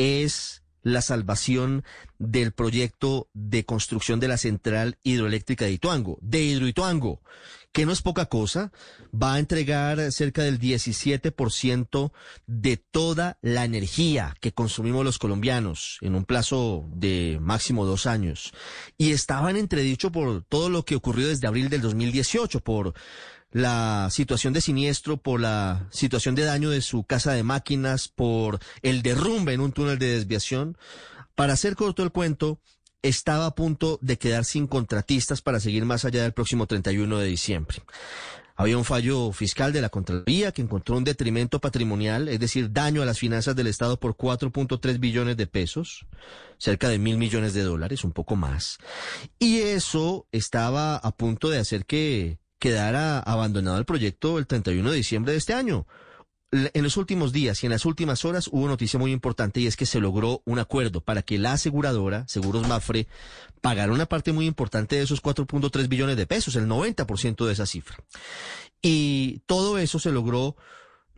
Es la salvación del proyecto de construcción de la central hidroeléctrica de Ituango, de Hidroituango, que no es poca cosa, va a entregar cerca del 17% de toda la energía que consumimos los colombianos en un plazo de máximo dos años. Y estaban entredicho por todo lo que ocurrió desde abril del 2018, por la situación de siniestro, por la situación de daño de su casa de máquinas, por el derrumbe en un túnel de desviación. Para hacer corto el cuento, estaba a punto de quedar sin contratistas para seguir más allá del próximo 31 de diciembre. Había un fallo fiscal de la Contraloría que encontró un detrimento patrimonial, es decir, daño a las finanzas del Estado por 4.3 billones de pesos, cerca de mil millones de dólares, un poco más. Y eso estaba a punto de hacer que quedara abandonado el proyecto el 31 de diciembre de este año. En los últimos días y en las últimas horas hubo noticia muy importante y es que se logró un acuerdo para que la aseguradora, Seguros Mafre, pagara una parte muy importante de esos 4.3 billones de pesos, el 90% de esa cifra. Y todo eso se logró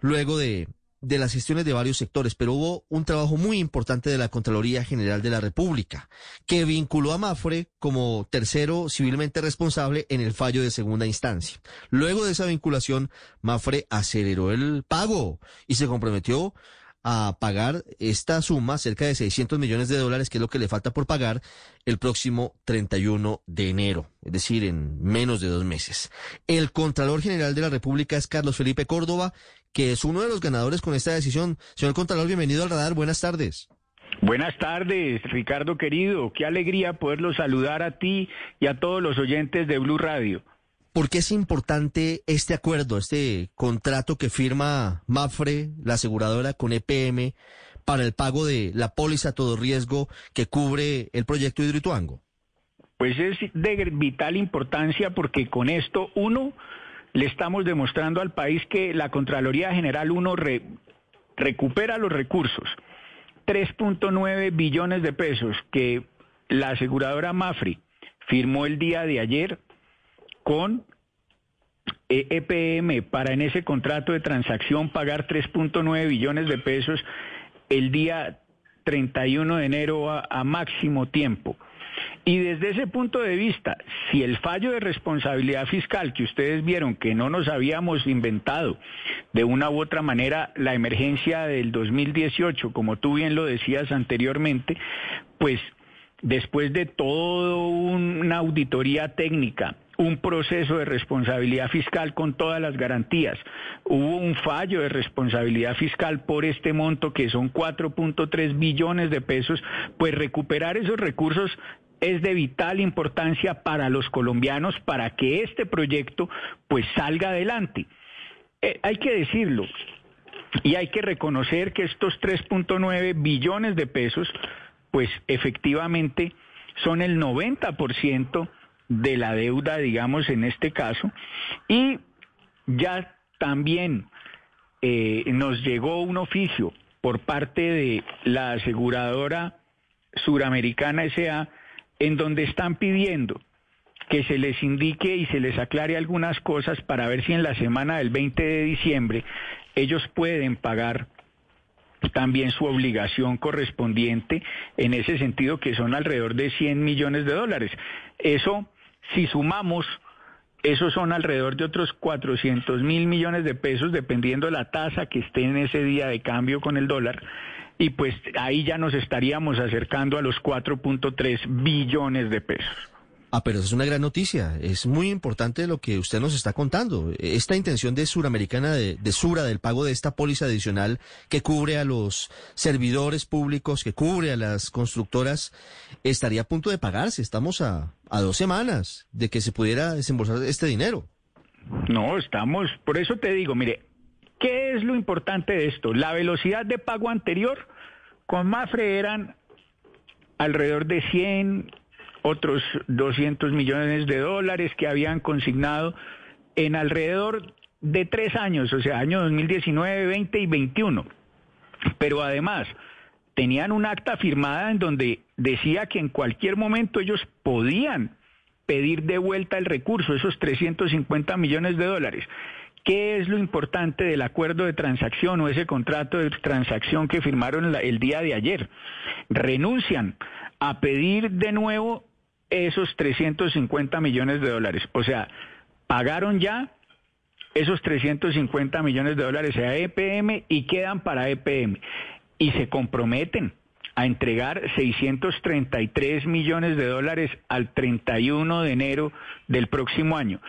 luego de de las gestiones de varios sectores, pero hubo un trabajo muy importante de la Contraloría General de la República, que vinculó a Mafre como tercero civilmente responsable en el fallo de segunda instancia. Luego de esa vinculación, Mafre aceleró el pago y se comprometió a pagar esta suma, cerca de 600 millones de dólares, que es lo que le falta por pagar el próximo 31 de enero, es decir, en menos de dos meses. El Contralor General de la República es Carlos Felipe Córdoba, que es uno de los ganadores con esta decisión. Señor Contralor, bienvenido al radar. Buenas tardes. Buenas tardes, Ricardo querido. Qué alegría poderlo saludar a ti y a todos los oyentes de Blue Radio. ¿Por qué es importante este acuerdo, este contrato que firma Mafre, la aseguradora, con EPM para el pago de la póliza todo riesgo que cubre el proyecto Hidroituango? Pues es de vital importancia porque con esto, uno, le estamos demostrando al país que la Contraloría General 1 recupera los recursos. 3.9 billones de pesos que la aseguradora Mafri firmó el día de ayer con EPM para en ese contrato de transacción pagar 3.9 billones de pesos el día 31 de enero a máximo tiempo. Y desde ese punto de vista, si el fallo de responsabilidad fiscal que ustedes vieron que no nos habíamos inventado de una u otra manera la emergencia del 2018, como tú bien lo decías anteriormente, pues después de toda una auditoría técnica, un proceso de responsabilidad fiscal con todas las garantías. Hubo un fallo de responsabilidad fiscal por este monto que son 4.3 billones de pesos, pues recuperar esos recursos es de vital importancia para los colombianos para que este proyecto pues salga adelante. Eh, hay que decirlo y hay que reconocer que estos 3.9 billones de pesos pues efectivamente son el 90% de la deuda, digamos, en este caso, y ya también eh, nos llegó un oficio por parte de la aseguradora suramericana SA en donde están pidiendo que se les indique y se les aclare algunas cosas para ver si en la semana del 20 de diciembre ellos pueden pagar también su obligación correspondiente en ese sentido que son alrededor de 100 millones de dólares. Eso, si sumamos, esos son alrededor de otros 400 mil millones de pesos dependiendo de la tasa que esté en ese día de cambio con el dólar y pues ahí ya nos estaríamos acercando a los 4.3 billones de pesos. Ah, pero es una gran noticia. Es muy importante lo que usted nos está contando. Esta intención de Suramericana, de, de, Sura, del pago de esta póliza adicional que cubre a los servidores públicos, que cubre a las constructoras, estaría a punto de pagarse. Estamos a, a dos semanas de que se pudiera desembolsar este dinero. No, estamos, por eso te digo, mire, ¿Qué es lo importante de esto? La velocidad de pago anterior con Mafre eran alrededor de 100, otros 200 millones de dólares que habían consignado en alrededor de tres años, o sea, año 2019, 20 y 21. Pero además, tenían un acta firmada en donde decía que en cualquier momento ellos podían pedir de vuelta el recurso, esos 350 millones de dólares. ¿Qué es lo importante del acuerdo de transacción o ese contrato de transacción que firmaron el día de ayer? Renuncian a pedir de nuevo esos 350 millones de dólares. O sea, pagaron ya esos 350 millones de dólares a EPM y quedan para EPM. Y se comprometen a entregar 633 millones de dólares al 31 de enero del próximo año.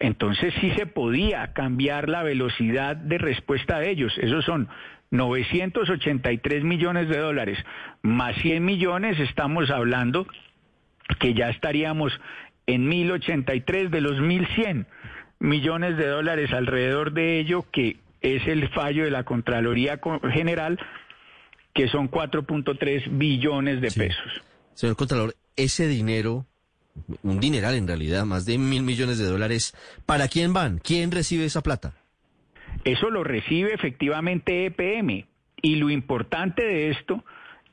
Entonces sí se podía cambiar la velocidad de respuesta de ellos. Esos son 983 millones de dólares más 100 millones, estamos hablando que ya estaríamos en 1083 de los 1100 millones de dólares alrededor de ello, que es el fallo de la Contraloría General, que son 4.3 billones de pesos. Señor Contralor, ese dinero un dineral en realidad, más de mil millones de dólares. ¿Para quién van? ¿Quién recibe esa plata? Eso lo recibe efectivamente EPM. Y lo importante de esto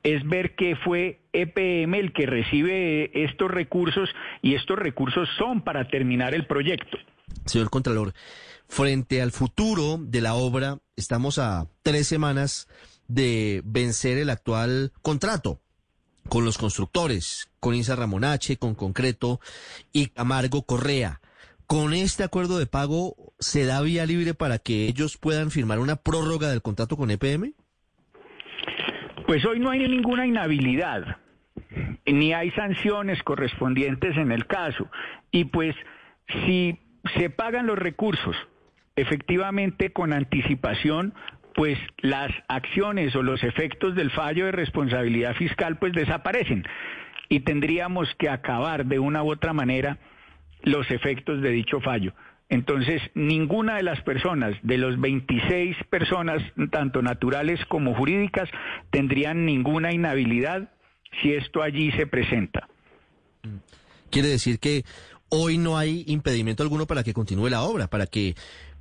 es ver que fue EPM el que recibe estos recursos y estos recursos son para terminar el proyecto. Señor Contralor, frente al futuro de la obra, estamos a tres semanas de vencer el actual contrato con los constructores, con Isa Ramonache, con Concreto y Amargo Correa. ¿Con este acuerdo de pago se da vía libre para que ellos puedan firmar una prórroga del contrato con EPM? Pues hoy no hay ninguna inhabilidad, ni hay sanciones correspondientes en el caso. Y pues si se pagan los recursos efectivamente con anticipación, pues las acciones o los efectos del fallo de responsabilidad fiscal pues desaparecen y tendríamos que acabar de una u otra manera los efectos de dicho fallo. Entonces, ninguna de las personas, de los 26 personas, tanto naturales como jurídicas, tendrían ninguna inhabilidad si esto allí se presenta. Quiere decir que hoy no hay impedimento alguno para que continúe la obra, para que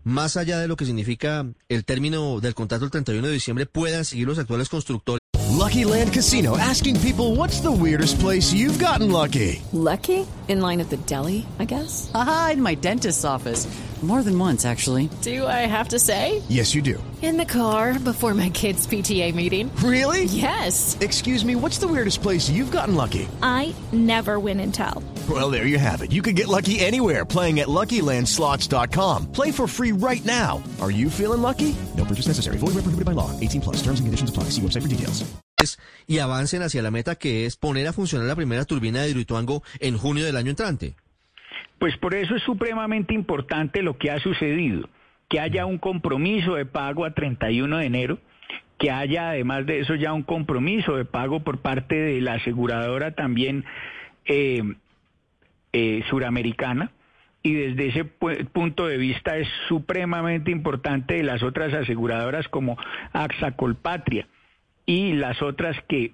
más allá de lo que significa el término del contrato el 31 de diciembre, puedan seguir los actuales constructores. Lucky Land Casino, asking people what's the weirdest place you've gotten lucky. Lucky? In line at the deli, I guess. Aha, in my dentist's office. More than once, actually. Do I have to say? Yes, you do. In the car before my kids' PTA meeting. Really? Yes. Excuse me, what's the weirdest place you've gotten lucky? I never win and tell. Well, there you have it. You can get lucky anywhere playing at LuckyLandSlots.com. Play for free right now. Are you feeling lucky? No purchase necessary. Void where prohibited by law. 18 plus. Terms and conditions apply. See website for details. Y avancen hacia la meta que es poner a funcionar la primera turbina de Hidroituango en junio del año entrante. Pues por eso es supremamente importante lo que ha sucedido, que haya un compromiso de pago a 31 de enero, que haya además de eso ya un compromiso de pago por parte de la aseguradora también eh, eh, suramericana. Y desde ese punto de vista es supremamente importante de las otras aseguradoras como AXA Colpatria y las otras que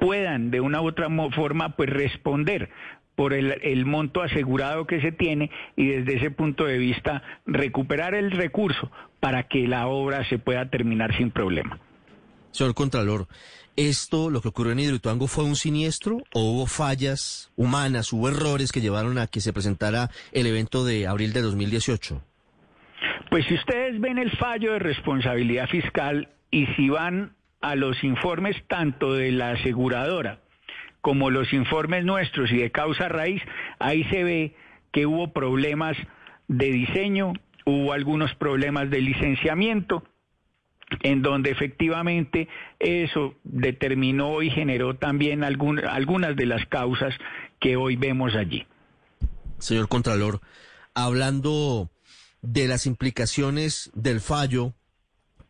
puedan de una u otra forma pues responder por el, el, monto asegurado que se tiene y desde ese punto de vista recuperar el recurso para que la obra se pueda terminar sin problema. Señor Contralor, ¿esto, lo que ocurrió en Hidroituango, fue un siniestro o hubo fallas humanas, hubo errores que llevaron a que se presentara el evento de abril de 2018? Pues si ustedes ven el fallo de responsabilidad fiscal y si van a los informes tanto de la aseguradora como los informes nuestros y de causa raíz, ahí se ve que hubo problemas de diseño, hubo algunos problemas de licenciamiento, en donde efectivamente eso determinó y generó también algunas de las causas que hoy vemos allí. Señor Contralor, hablando de las implicaciones del fallo,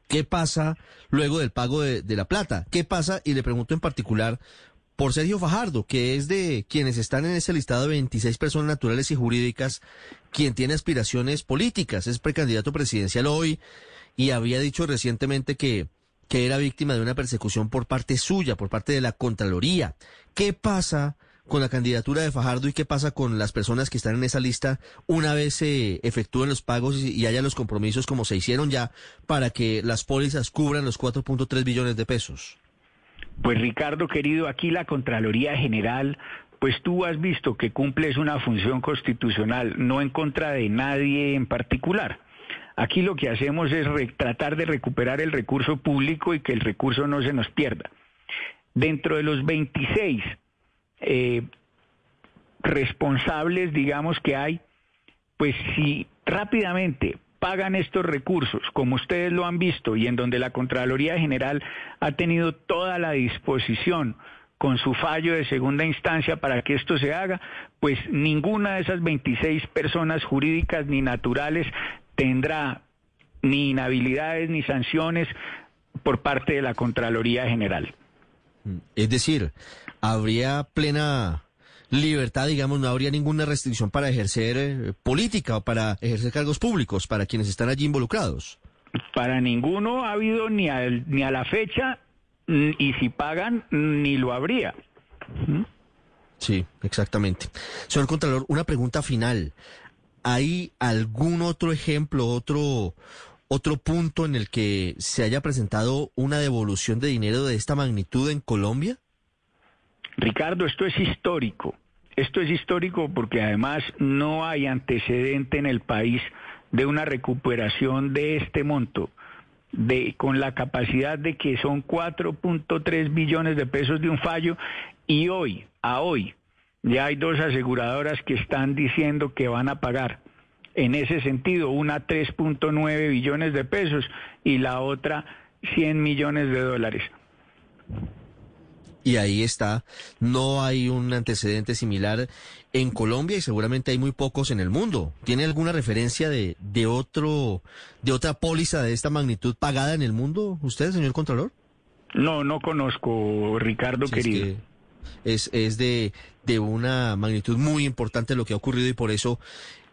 ¿qué pasa luego del pago de, de, la plata? ¿Qué pasa? Y le pregunto en particular por Sergio Fajardo, que es de quienes están en ese listado de 26 personas naturales y jurídicas, quien tiene aspiraciones políticas, es precandidato presidencial hoy y había dicho recientemente que, que era víctima de una persecución por parte suya, por parte de la Contraloría. ¿Qué pasa con la candidatura de Fajardo y qué pasa con las personas que están en esa lista una vez se efectúen los pagos y, haya los compromisos como se hicieron ya para que las pólizas cubran los 4.3 billones de pesos? Pues Ricardo, querido, aquí la Contraloría General, pues tú has visto que cumples una función constitucional, no en contra de nadie en particular. Aquí lo que hacemos es tratar de recuperar el recurso público y que el recurso no se nos pierda. Dentro de los 26 eh, responsables, digamos, que hay, pues si rápidamente pagan estos recursos, como ustedes lo han visto, y en donde la Contraloría General ha tenido toda la disposición con su fallo de segunda instancia para que esto se haga, pues ninguna de esas 26 personas jurídicas ni naturales tendrá ni inhabilidades ni sanciones por parte de la Contraloría General. Es decir, habría plena libertad, digamos, no habría ninguna restricción para ejercer eh, política o para ejercer cargos públicos para quienes están allí involucrados. Para ninguno ha habido ni, al, ni a la fecha y si pagan ni lo habría. Sí, exactamente. Señor Contralor, una pregunta final. ¿Hay algún otro ejemplo, otro, otro punto en el que se haya presentado una devolución de dinero de esta magnitud en Colombia? Ricardo, esto es histórico. Esto es histórico porque además no hay antecedente en el país de una recuperación de este monto, de, con la capacidad de que son 4.3 billones de pesos de un fallo y hoy, a hoy, ya hay dos aseguradoras que están diciendo que van a pagar en ese sentido, una 3.9 billones de pesos y la otra 100 millones de dólares. Y ahí está, no hay un antecedente similar en Colombia y seguramente hay muy pocos en el mundo. ¿Tiene alguna referencia de, de otro, de otra póliza de esta magnitud pagada en el mundo, usted, señor Contralor? No, no conozco, Ricardo querido. Es, que es, es de, de una magnitud muy importante lo que ha ocurrido y por eso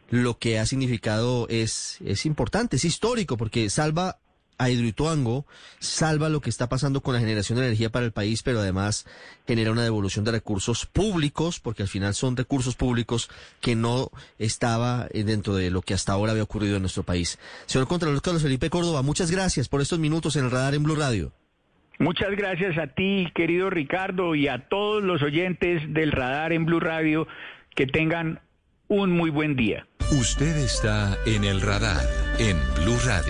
lo que ha significado es, es importante, es histórico, porque salva a Hidroituango, salva lo que está pasando con la generación de energía para el país, pero además genera una devolución de recursos públicos, porque al final son recursos públicos que no estaba eh, dentro de lo que hasta ahora había ocurrido en nuestro país. Señor Contralor Carlos Felipe Córdoba, muchas gracias por estos minutos en el radar en Blue Radio. Muchas gracias a ti, querido Ricardo, y a todos los oyentes del radar en Blue Radio. Que tengan un muy buen día. Usted está en el radar en Blue Radio.